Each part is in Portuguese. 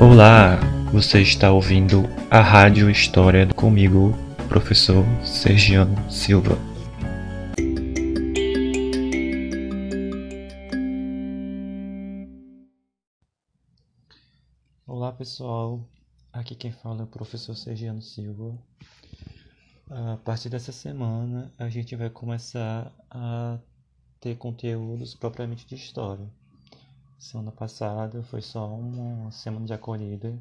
Olá, você está ouvindo a Rádio História comigo, professor Sergiano Silva. Olá pessoal, aqui quem fala é o professor Sergiano Silva. A partir dessa semana a gente vai começar a ter conteúdos propriamente de história. Semana passada foi só uma semana de acolhida.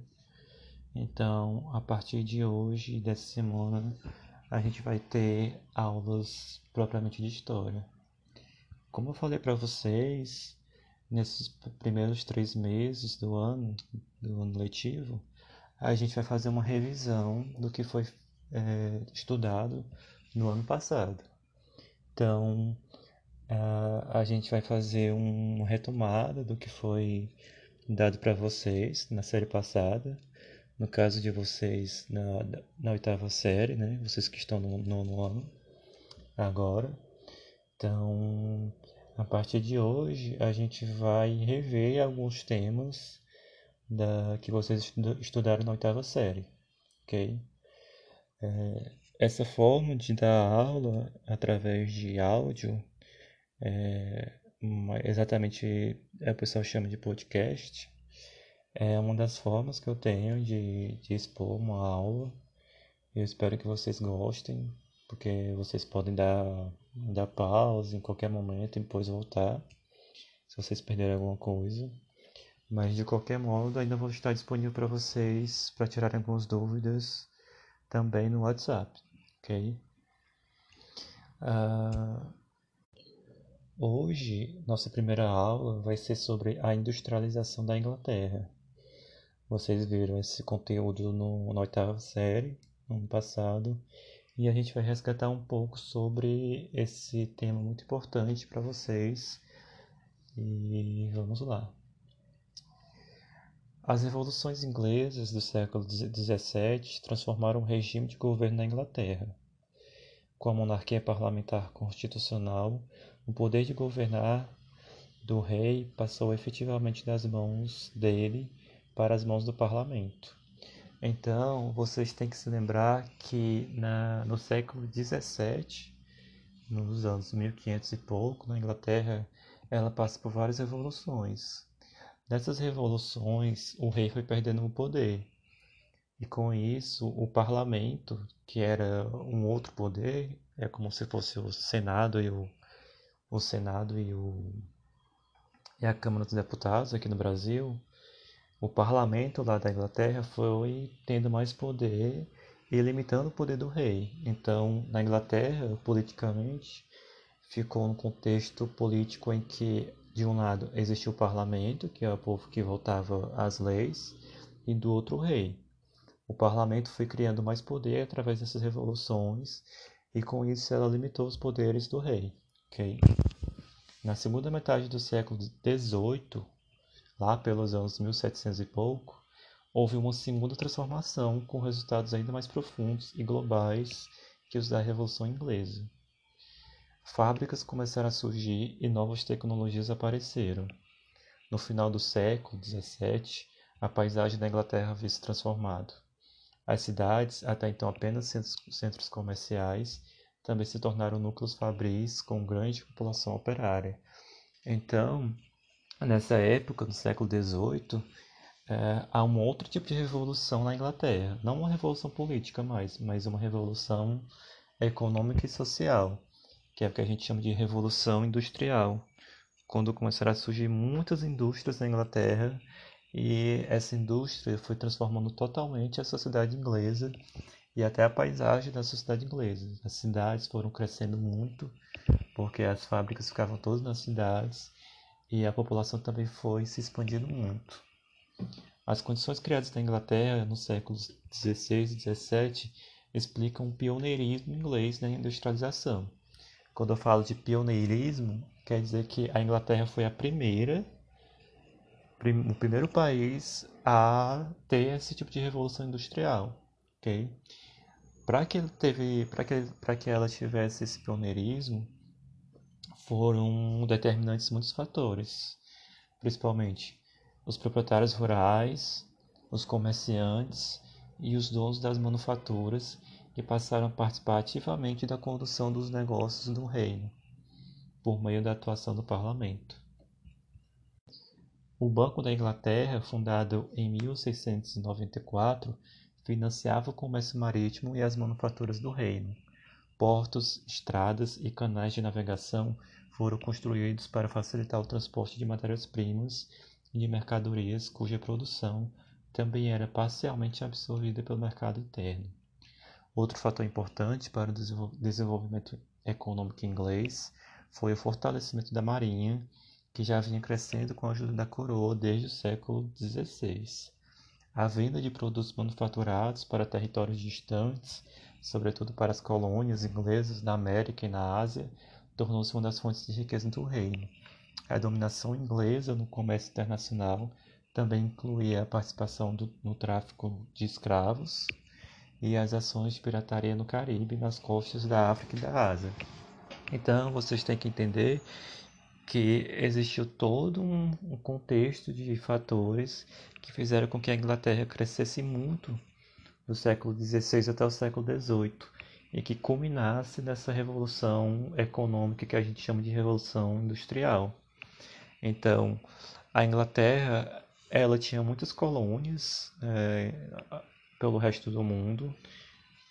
Então, a partir de hoje, dessa semana, a gente vai ter aulas propriamente de história. Como eu falei para vocês, nesses primeiros três meses do ano, do ano letivo, a gente vai fazer uma revisão do que foi é, estudado no ano passado. Então, Uh, a gente vai fazer uma retomada do que foi dado para vocês na série passada. No caso de vocês, na, na oitava série, né? Vocês que estão no nono ano agora. Então, a partir de hoje, a gente vai rever alguns temas da, que vocês estudaram na oitava série, ok? É, essa forma de dar aula através de áudio é, uma, exatamente a pessoa chama de podcast, é uma das formas que eu tenho de, de expor uma aula. Eu espero que vocês gostem, porque vocês podem dar, dar pausa em qualquer momento e depois voltar, se vocês perderem alguma coisa. Mas de qualquer modo, ainda vou estar disponível para vocês para tirarem algumas dúvidas também no WhatsApp, ok? Uh, Hoje, nossa primeira aula vai ser sobre a industrialização da Inglaterra. Vocês viram esse conteúdo no, na oitava série, no ano passado, e a gente vai resgatar um pouco sobre esse tema muito importante para vocês. E vamos lá. As revoluções inglesas do século XVII transformaram o regime de governo na Inglaterra. Com a monarquia parlamentar constitucional, o poder de governar do rei passou efetivamente das mãos dele para as mãos do parlamento. Então, vocês têm que se lembrar que na, no século XVII, nos anos 1500 e pouco, na Inglaterra, ela passa por várias revoluções. Nessas revoluções, o rei foi perdendo o poder. E com isso, o parlamento, que era um outro poder, é como se fosse o Senado e o o Senado e, o, e a Câmara dos Deputados aqui no Brasil, o parlamento lá da Inglaterra foi tendo mais poder e limitando o poder do rei. Então, na Inglaterra, politicamente, ficou um contexto político em que, de um lado, existia o parlamento, que é o povo que votava as leis, e do outro, o rei. O parlamento foi criando mais poder através dessas revoluções, e com isso ela limitou os poderes do rei. Okay? Na segunda metade do século XVIII, lá pelos anos 1700 e pouco, houve uma segunda transformação com resultados ainda mais profundos e globais que os da Revolução Inglesa. Fábricas começaram a surgir e novas tecnologias apareceram. No final do século XVII, a paisagem da Inglaterra havia se transformado. As cidades, até então apenas centros, centros comerciais, também se tornaram núcleos fabris com grande população operária. Então, nessa época, no século XVIII, é, há um outro tipo de revolução na Inglaterra. Não uma revolução política mais, mas uma revolução econômica e social, que é o que a gente chama de revolução industrial. Quando começaram a surgir muitas indústrias na Inglaterra e essa indústria foi transformando totalmente a sociedade inglesa e até a paisagem da sociedade inglesa. As cidades foram crescendo muito, porque as fábricas ficavam todas nas cidades e a população também foi se expandindo muito. As condições criadas na Inglaterra nos séculos XVI e XVII explicam o pioneirismo inglês na industrialização. Quando eu falo de pioneirismo, quer dizer que a Inglaterra foi a primeira, o primeiro país a ter esse tipo de revolução industrial, ok? Para que teve, para que para que ela tivesse esse pioneirismo, foram determinantes muitos fatores, principalmente os proprietários rurais, os comerciantes e os donos das manufaturas que passaram a participar ativamente da condução dos negócios do reino, por meio da atuação do parlamento. O Banco da Inglaterra, fundado em 1694, financiava o comércio marítimo e as manufaturas do reino. Portos, estradas e canais de navegação foram construídos para facilitar o transporte de matérias-primas e de mercadorias cuja produção também era parcialmente absorvida pelo mercado interno. Outro fator importante para o desenvolvimento econômico inglês foi o fortalecimento da marinha que já vinha crescendo com a ajuda da coroa desde o século XVI. A venda de produtos manufaturados para territórios distantes, sobretudo para as colônias inglesas na América e na Ásia, tornou-se uma das fontes de riqueza do reino. A dominação inglesa no comércio internacional também incluía a participação do, no tráfico de escravos e as ações de pirataria no Caribe, nas costas da África e da Ásia. Então, vocês têm que entender que existiu todo um, contexto de fatores que fizeram com que a Inglaterra crescesse muito do século XVI até o século XVIII e que culminasse nessa revolução econômica que a gente chama de revolução industrial. Então, a Inglaterra ela tinha muitas colônias é, pelo resto do mundo.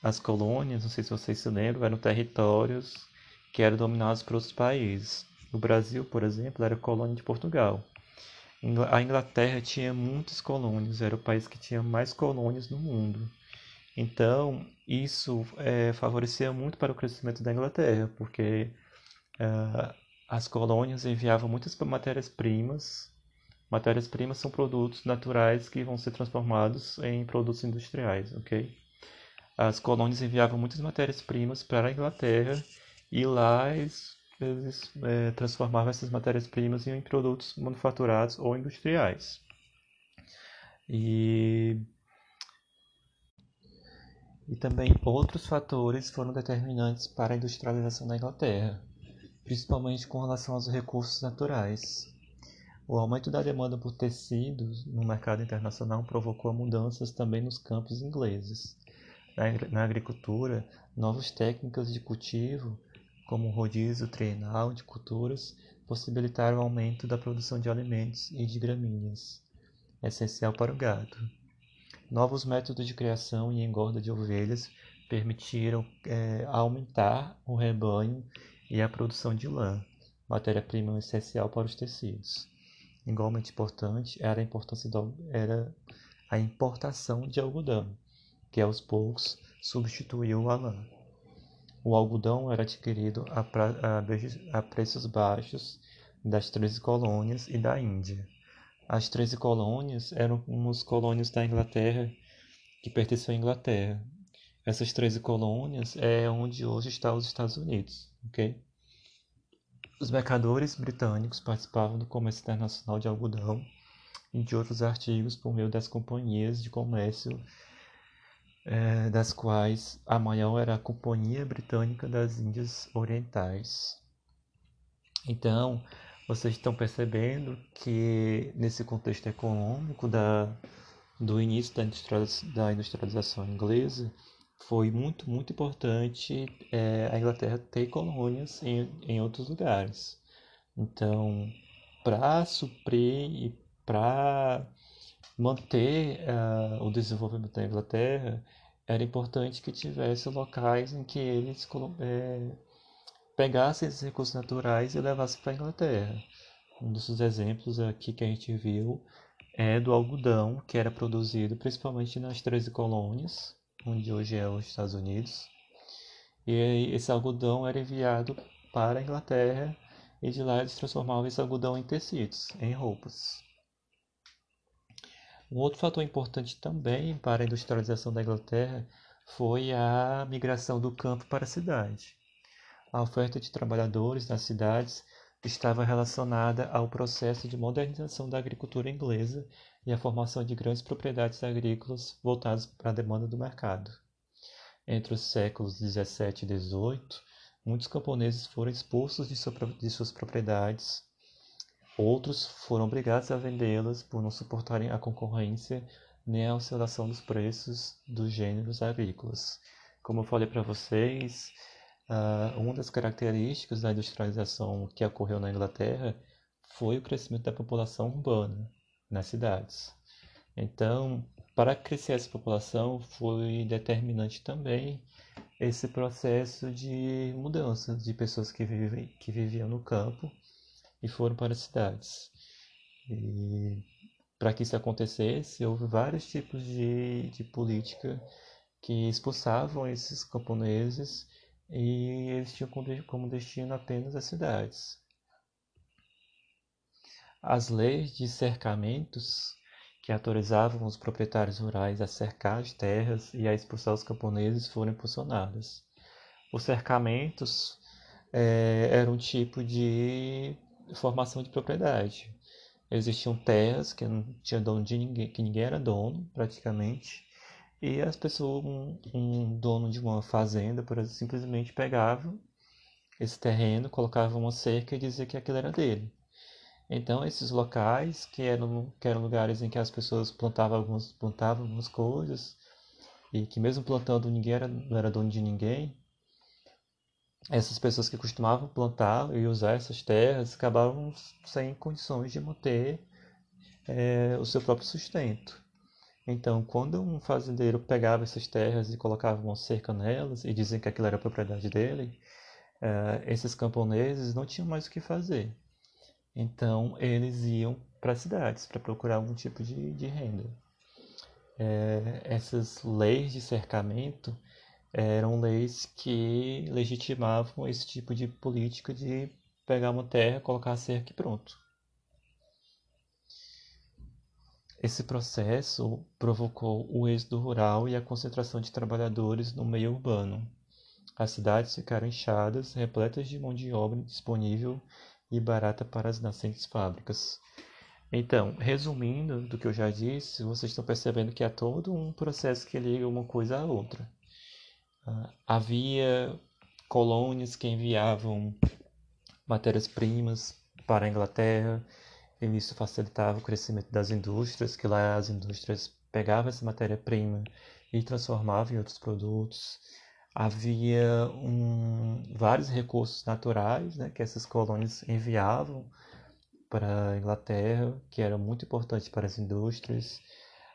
As colônias, não sei se vocês se lembram, eram territórios que eram dominados por outros países. O Brasil, por exemplo, era colônia de Portugal. A Inglaterra tinha muitas colônias, era o país que tinha mais colônias no mundo. Então, isso é, favorecia muito para o crescimento da Inglaterra, porque é, as colônias enviavam muitas matérias-primas. Matérias-primas são produtos naturais que vão ser transformados em produtos industriais, ok? As colônias enviavam muitas matérias-primas para a Inglaterra e lá eles vezes é, transformava essas matérias-primas em produtos manufaturados ou industriais. E, e também outros fatores foram determinantes para a industrialização da Inglaterra, principalmente com relação aos recursos naturais. O aumento da demanda por tecidos no mercado internacional provocou mudanças também nos campos ingleses. Na agricultura, novas técnicas de cultivo como o rodízio trienal de culturas, possibilitaram o aumento da produção de alimentos e de gramíneas, essencial para o gado. Novos métodos de criação e engorda de ovelhas permitiram é, aumentar o rebanho e a produção de lã, matéria-prima essencial para os tecidos. Igualmente importante era a, importância do, era a importação de algodão, que aos poucos substituiu a lã. O algodão era adquirido a, pra, a, a preços baixos das treze colônias e da Índia. As treze colônias eram umas colônias da Inglaterra que pertenciam à Inglaterra. Essas treze colônias é onde hoje está os Estados Unidos, ok? Os mercadores britânicos participavam do comércio internacional de algodão e de outros artigos por meio das companhias de comércio é, das quais a maior era a Companhia Britânica das Índias Orientais. Então, vocês estão percebendo que nesse contexto econômico da, do início da, da industrialização inglesa, foi muito, muito importante é, a Inglaterra ter colônias em, em outros lugares. Então, para suprir e para manter uh, o desenvolvimento da Inglaterra, era importante que tivesse locais em que eles é, pegassem esses recursos naturais e levassem para a Inglaterra. Um dos exemplos aqui que a gente viu é do algodão, que era produzido principalmente nas 13 colônias, onde hoje é os Estados Unidos. E esse algodão era enviado para a Inglaterra e de lá eles transformavam esse algodão em tecidos, em roupas. Um outro fator importante também para a industrialização da Inglaterra foi a migração do campo para a cidade. A oferta de trabalhadores nas cidades estava relacionada ao processo de modernização da agricultura inglesa e a formação de grandes propriedades agrícolas voltadas para a demanda do mercado. Entre os séculos 17 e 18, muitos camponeses foram expulsos de, sua, de suas propriedades, outros foram obrigados a vendê-las por não suportarem a concorrência nem a oscilação dos preços dos gêneros agrícolas. Como eu falei para vocês, Uh, uma das características da industrialização que ocorreu na Inglaterra foi o crescimento da população urbana nas cidades. Então, para crescer essa população, foi determinante também esse processo de mudança de pessoas que, vivem, que viviam no campo e foram para as cidades. E para que isso acontecesse, houve vários tipos de, de política que expulsavam esses camponeses e eles tinham como destino apenas as cidades. As leis de cercamentos que autorizavam os proprietários rurais a cercar as terras e a expulsar os camponeses foram impulsionadas. Os cercamentos é, eram um tipo de formação de propriedade. Existiam terras que não tinha dono de ninguém, que ninguém era dono, praticamente, e as pessoas, um, um dono de uma fazenda, por exemplo, simplesmente pegava esse terreno, colocava uma cerca e dizia que aquilo era dele. Então, esses locais, que eram, que eram lugares em que as pessoas plantavam algumas, plantavam algumas coisas, e que mesmo plantando ninguém era, não era dono de ninguém, essas pessoas que costumavam plantar e usar essas terras acabavam sem condições de manter é, o seu próprio sustento. Então, quando um fazendeiro pegava essas terras e colocava uma cerca nelas e dizia que aquilo era propriedade dele, uh, esses camponeses não tinham mais o que fazer. Então, eles iam para as cidades para procurar algum tipo de, de renda. É, essas leis de cercamento eram leis que legitimavam esse tipo de política de pegar uma terra, colocar a cerca e pronto. Esse processo provocou o êxodo rural e a concentração de trabalhadores no meio urbano. As cidades ficaram inchadas, repletas de mão de obra disponível e barata para as nascentes fábricas. Então, resumindo do que eu já disse, vocês estão percebendo que há todo um processo que liga uma coisa à outra. Uh, havia colônias que enviavam matérias-primas para a Inglaterra, e isso facilitava o crescimento das indústrias, que lá as indústrias pegavam essa matéria-prima e transformavam em outros produtos. Havia um, vários recursos naturais né, que essas colônias enviavam para a Inglaterra, que era muito importante para as indústrias.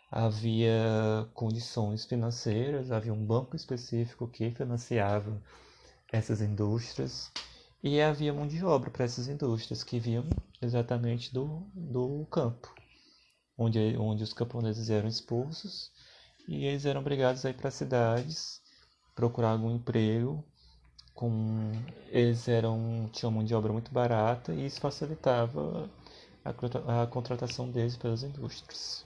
Havia condições financeiras, havia um banco específico que financiava essas indústrias e havia mão de obra para essas indústrias que vinham exatamente do, do campo, onde, onde os camponeses eram expulsos e eles eram obrigados a ir para as cidades procurar algum emprego. Com, eles eram tinham mão de obra muito barata e isso facilitava a, a contratação deles pelas indústrias.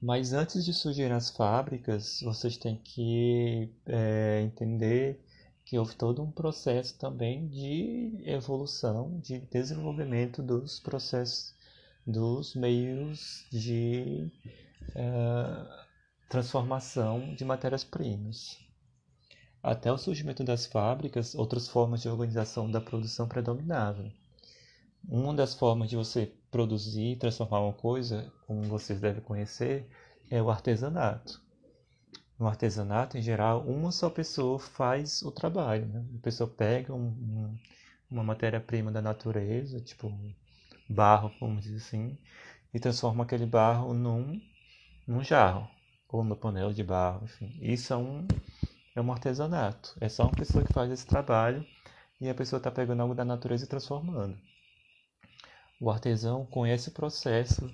Mas antes de surgirem as fábricas, vocês têm que é, entender que houve todo um processo também de evolução, de desenvolvimento dos processos, dos meios de uh, transformação de matérias-primas. Até o surgimento das fábricas, outras formas de organização da produção predominavam. Uma das formas de você produzir transformar uma coisa, como vocês devem conhecer, é o artesanato no artesanato, em geral, uma só pessoa faz o trabalho. Né? A pessoa pega um, um, uma matéria-prima da natureza, tipo barro, vamos dizer assim, e transforma aquele barro num, num jarro, ou numa panela de barro, enfim. Isso é um, é um artesanato. É só uma pessoa que faz esse trabalho e a pessoa está pegando algo da natureza e transformando. O artesão conhece o processo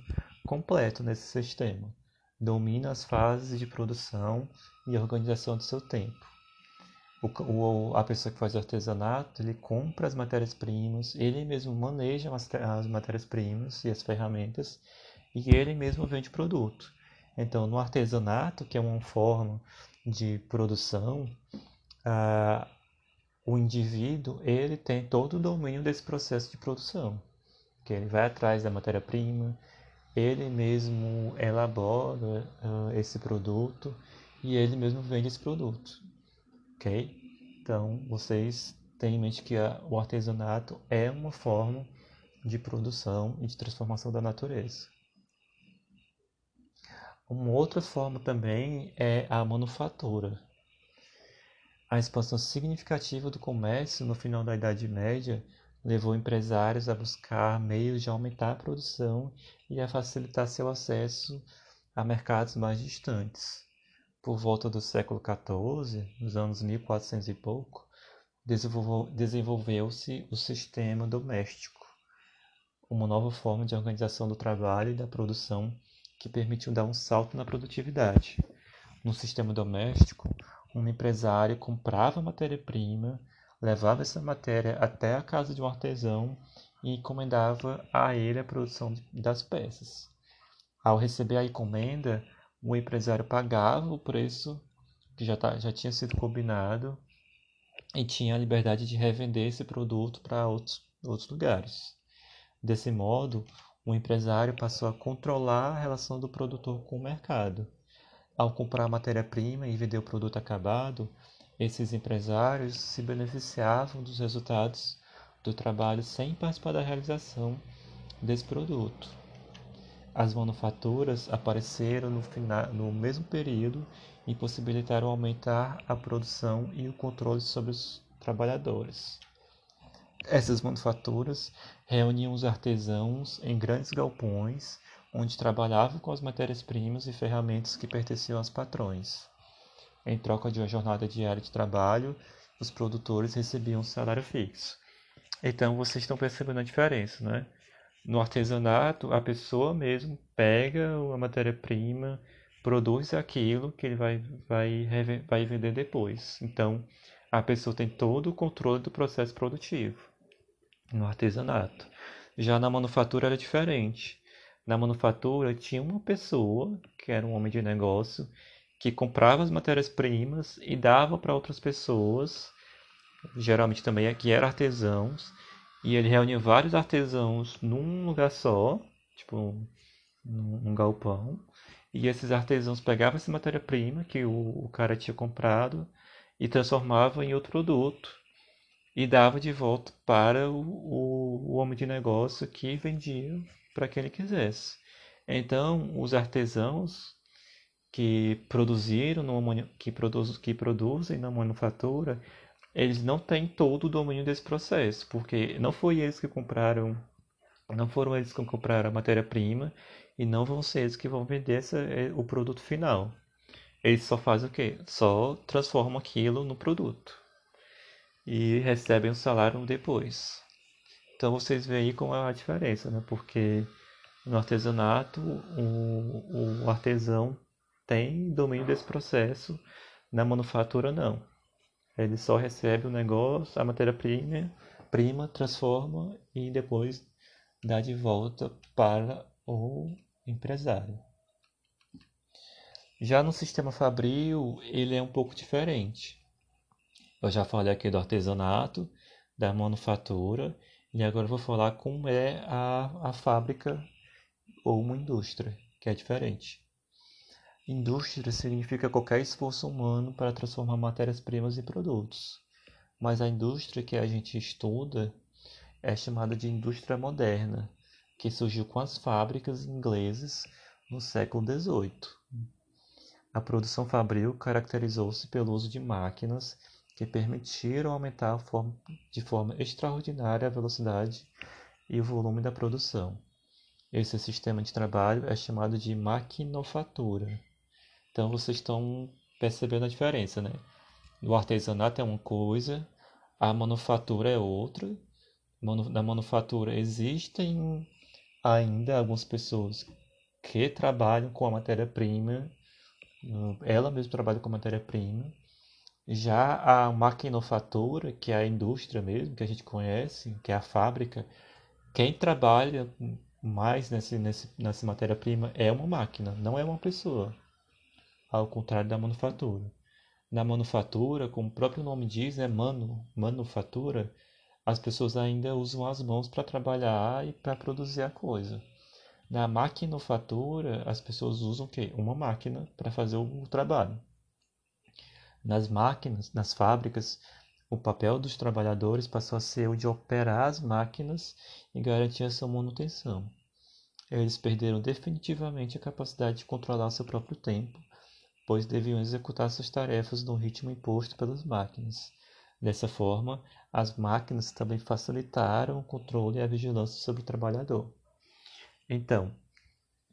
completo nesse sistema domina as fases de produção e organização do seu tempo. O, o, a pessoa que faz artesanato, ele compra as matérias-primas, ele mesmo maneja as, as matérias-primas e as ferramentas e ele mesmo vende o produto. Então, no artesanato, que é uma forma de produção, ah, o indivíduo ele tem todo o domínio desse processo de produção, que ele vai atrás da matéria-prima, ele mesmo elabora uh, esse produto e ele mesmo vende esse produto, ok? Então vocês têm em mente que a, o artesanato é uma forma de produção e de transformação da natureza. Uma outra forma também é a manufatura. A expansão significativa do comércio no final da Idade Média levou empresários a buscar meios de aumentar a produção e a facilitar seu acesso a mercados mais distantes. Por volta do século XIV, nos anos 1400 e pouco, desenvolveu-se o sistema doméstico, uma nova forma de organização do trabalho e da produção que permitiu dar um salto na produtividade. No sistema doméstico, um empresário comprava matéria-prima, levava essa matéria até a casa de um artesão e encomendava a ele a produção das peças. Ao receber a encomenda, o empresário pagava o preço que já, tá, já tinha sido combinado e tinha a liberdade de revender esse produto para outros, outros lugares. Desse modo, o empresário passou a controlar a relação do produtor com o mercado. Ao comprar matéria-prima e vender o produto acabado, esses empresários se beneficiavam dos resultados do trabalho sem participar da realização desse produto. As manufaturas apareceram no, final, no mesmo período e possibilitaram aumentar a produção e o controle sobre os trabalhadores. Essas manufaturas reuniam os artesãos em grandes galpões, onde trabalhavam com as matérias-primas e ferramentas que pertenciam aos patrões. Em troca de uma jornada diária de trabalho, os produtores recebiam um salário fixo. Então vocês estão percebendo a diferença, né? No artesanato, a pessoa mesmo pega a matéria-prima, produz aquilo que ele vai, vai, vai vender depois. Então, a pessoa tem todo o controle do processo produtivo no artesanato. Já na manufatura era diferente. Na manufatura tinha uma pessoa, que era um homem de negócio, que comprava as matérias-primas e dava para outras pessoas, geralmente também que eram artesãos, e ele reunia vários artesãos num lugar só, tipo num, galpão, e esses artesãos pegavam essa matéria-prima que o, o cara tinha comprado e transformavam em outro produto e dava de volta para o, o, o homem de negócio que vendia para quem ele quisesse. Então, os artesãos que produziram, no, que, produz, que produzem na manufatura, eles não têm todo o domínio desse processo, porque não foi eles que compraram, não foram eles que compraram a matéria-prima e não vão ser eles que vão vender essa, é, o produto final. Eles só fazem o quê? Só transformam aquilo no produto e recebem o salário depois. Então vocês veem aí como é a diferença, né? Porque no artesanato o, o artesão tem domínio desse processo, na manufatura não. Ele só recebe o negócio, a matéria-prima, prima, transforma e depois dá de volta para o empresário. Já no sistema fabril, ele é um pouco diferente. Eu já falei aqui do artesanato, da manufatura, e agora vou falar como é a, a fábrica ou uma indústria, que é diferente. Indústria significa qualquer esforço humano para transformar matérias-primas em produtos. Mas a indústria que a gente estuda é chamada de indústria moderna, que surgiu com as fábricas inglesas no século XVIII. A produção fabril caracterizou-se pelo uso de máquinas que permitiram aumentar de forma extraordinária a velocidade e o volume da produção. Esse sistema de trabalho é chamado de maquinofatura. Então vocês estão percebendo a diferença, né? O artesanato é uma coisa, a manufatura é outra. Na manufatura existem ainda algumas pessoas que trabalham com a matéria-prima, ela mesma trabalha com a matéria-prima, já a maquinofatura, que é a indústria mesmo, que a gente conhece, que é a fábrica, quem trabalha mais nesse, nesse, nessa matéria-prima é uma máquina, não é uma pessoa. Ao contrário da manufatura. na manufatura, como o próprio nome diz, é manu, manufatura, as pessoas ainda usam as mãos para trabalhar e para produzir a coisa. Na maquinofatura, as pessoas usam o quê? Uma máquina para fazer o trabalho. Nas máquinas, nas fábricas, o papel dos trabalhadores passou a ser o de operar as máquinas e garantir a sua manutenção. Eles perderam definitivamente a capacidade de controlar seu próprio tempo, pois deviam executar suas tarefas no ritmo imposto pelas máquinas. Dessa forma, as máquinas também facilitaram o controle e a vigilância sobre o trabalhador. Então,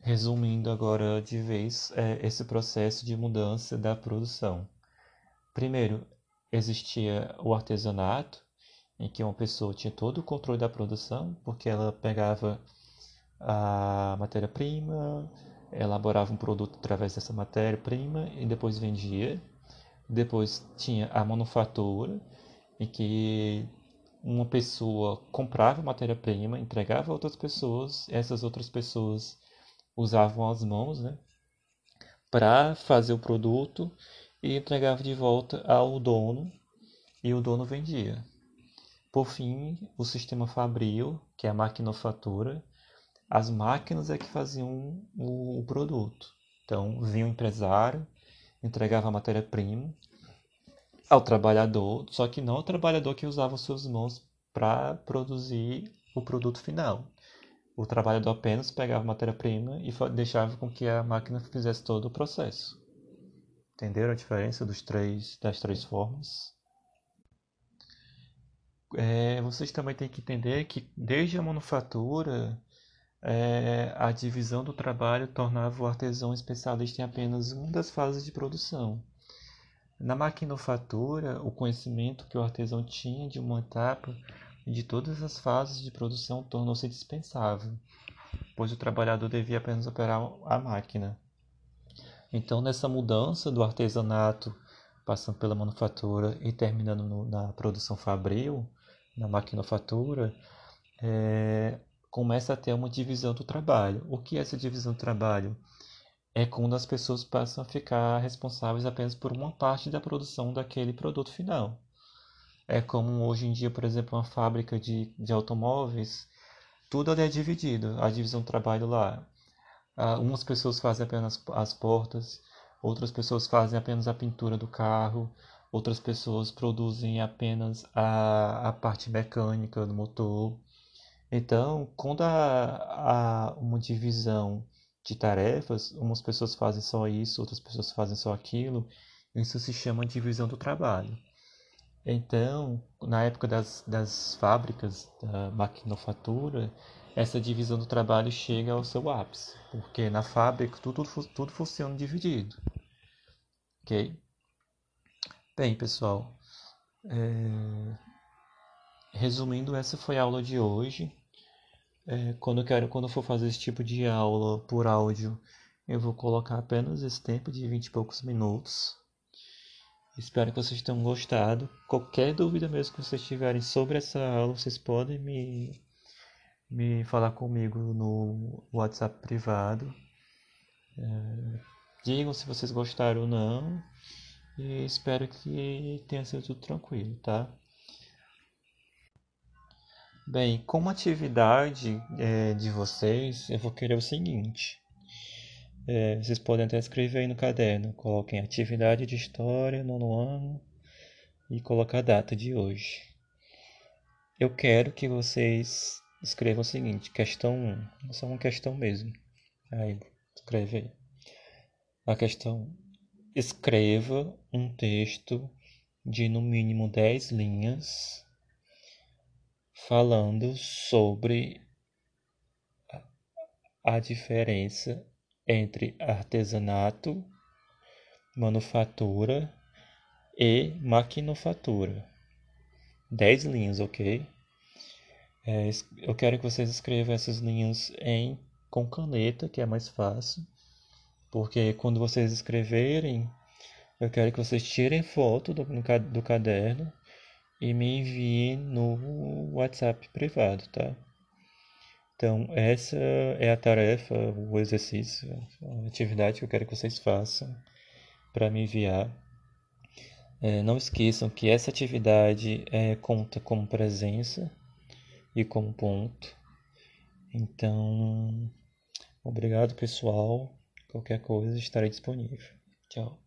resumindo agora de vez é, esse processo de mudança da produção. Primeiro, existia o artesanato, em que uma pessoa tinha todo o controle da produção, porque ela pegava a matéria-prima, elaborava um produto através dessa matéria-prima e depois vendia. Depois tinha a manufatura, em que uma pessoa comprava matéria-prima, entregava a outras pessoas, essas outras pessoas usavam as mãos, né, para fazer o produto e entregava de volta ao dono e o dono vendia. Por fim, o sistema fabril, que é a maquinofatura, as máquinas é que faziam o, o produto. Então, vinha o empresário, entregava a matéria-prima, ao trabalhador, só que não o trabalhador que usava suas mãos para produzir o produto final. O trabalhador apenas pegava a matéria-prima e deixava com que a máquina fizesse todo o processo. Entenderam a diferença dos três, das três formas? É, vocês também têm que entender que desde a manufatura, é, a divisão do trabalho tornava o artesão especialista em apenas uma das fases de produção. Na maquinofatura, o conhecimento que o artesão tinha de uma etapa de todas as fases de produção tornou-se dispensável, pois o trabalhador devia apenas operar a máquina. Então, nessa mudança do artesanato, passando pela manufatura e terminando no, na produção fabril, na maquinofatura, é, começa a ter uma divisão do trabalho. O que é essa divisão do trabalho? é quando as pessoas passam a ficar responsáveis apenas por uma parte da produção daquele produto final. É como hoje em dia, por exemplo, uma fábrica de, de automóveis, tudo ali é dividido, a divisão do trabalho lá. Ah, umas pessoas fazem apenas as portas, outras pessoas fazem apenas a pintura do carro, outras pessoas produzem apenas a, a parte mecânica do motor. Então, quando há, há uma divisão de tarefas, umas pessoas fazem só isso, outras pessoas fazem só aquilo. Isso se chama divisão do trabalho. Então, na época das, das fábricas da maquinofatura, essa divisão do trabalho chega ao seu ápice, porque na fábrica tudo, tudo funciona dividido. Ok? Bem, pessoal, é... resumindo, essa foi a aula de hoje. É, quando quero, quando for fazer esse tipo de aula por áudio, eu vou colocar apenas esse tempo de 20 e poucos minutos. Espero que vocês tenham gostado. Qualquer dúvida mesmo que vocês tiverem sobre essa aula, vocês podem me, me falar comigo no WhatsApp privado. É, digam se vocês gostaram ou não. E espero que tenha sido tudo tranquilo, tá? Bem, como atividade é, de vocês, eu vou querer o seguinte. É, vocês podem até escrever aí no caderno. Coloquem atividade de história, nono ano, e colocar a data de hoje. Eu quero que vocês escrevam o seguinte, questão 1, só uma questão mesmo. Aí, escreve aí. A questão escreva um texto de no mínimo 10 linhas falando sobre a diferença entre artesanato, manufatura e maquinofatura. Dez linhas, ok? É, eu quero que vocês escrevam essas linhas em com caneta, que é mais fácil, porque quando vocês escreverem, eu quero que vocês tirem foto do, do caderno e me envie no WhatsApp privado, tá? Então, essa é a tarefa, o exercício, a atividade que eu quero que vocês façam para me enviar. É, não esqueçam que essa atividade é, conta como presença e como ponto. Então, obrigado pessoal. Qualquer coisa estarei disponível. Tchau.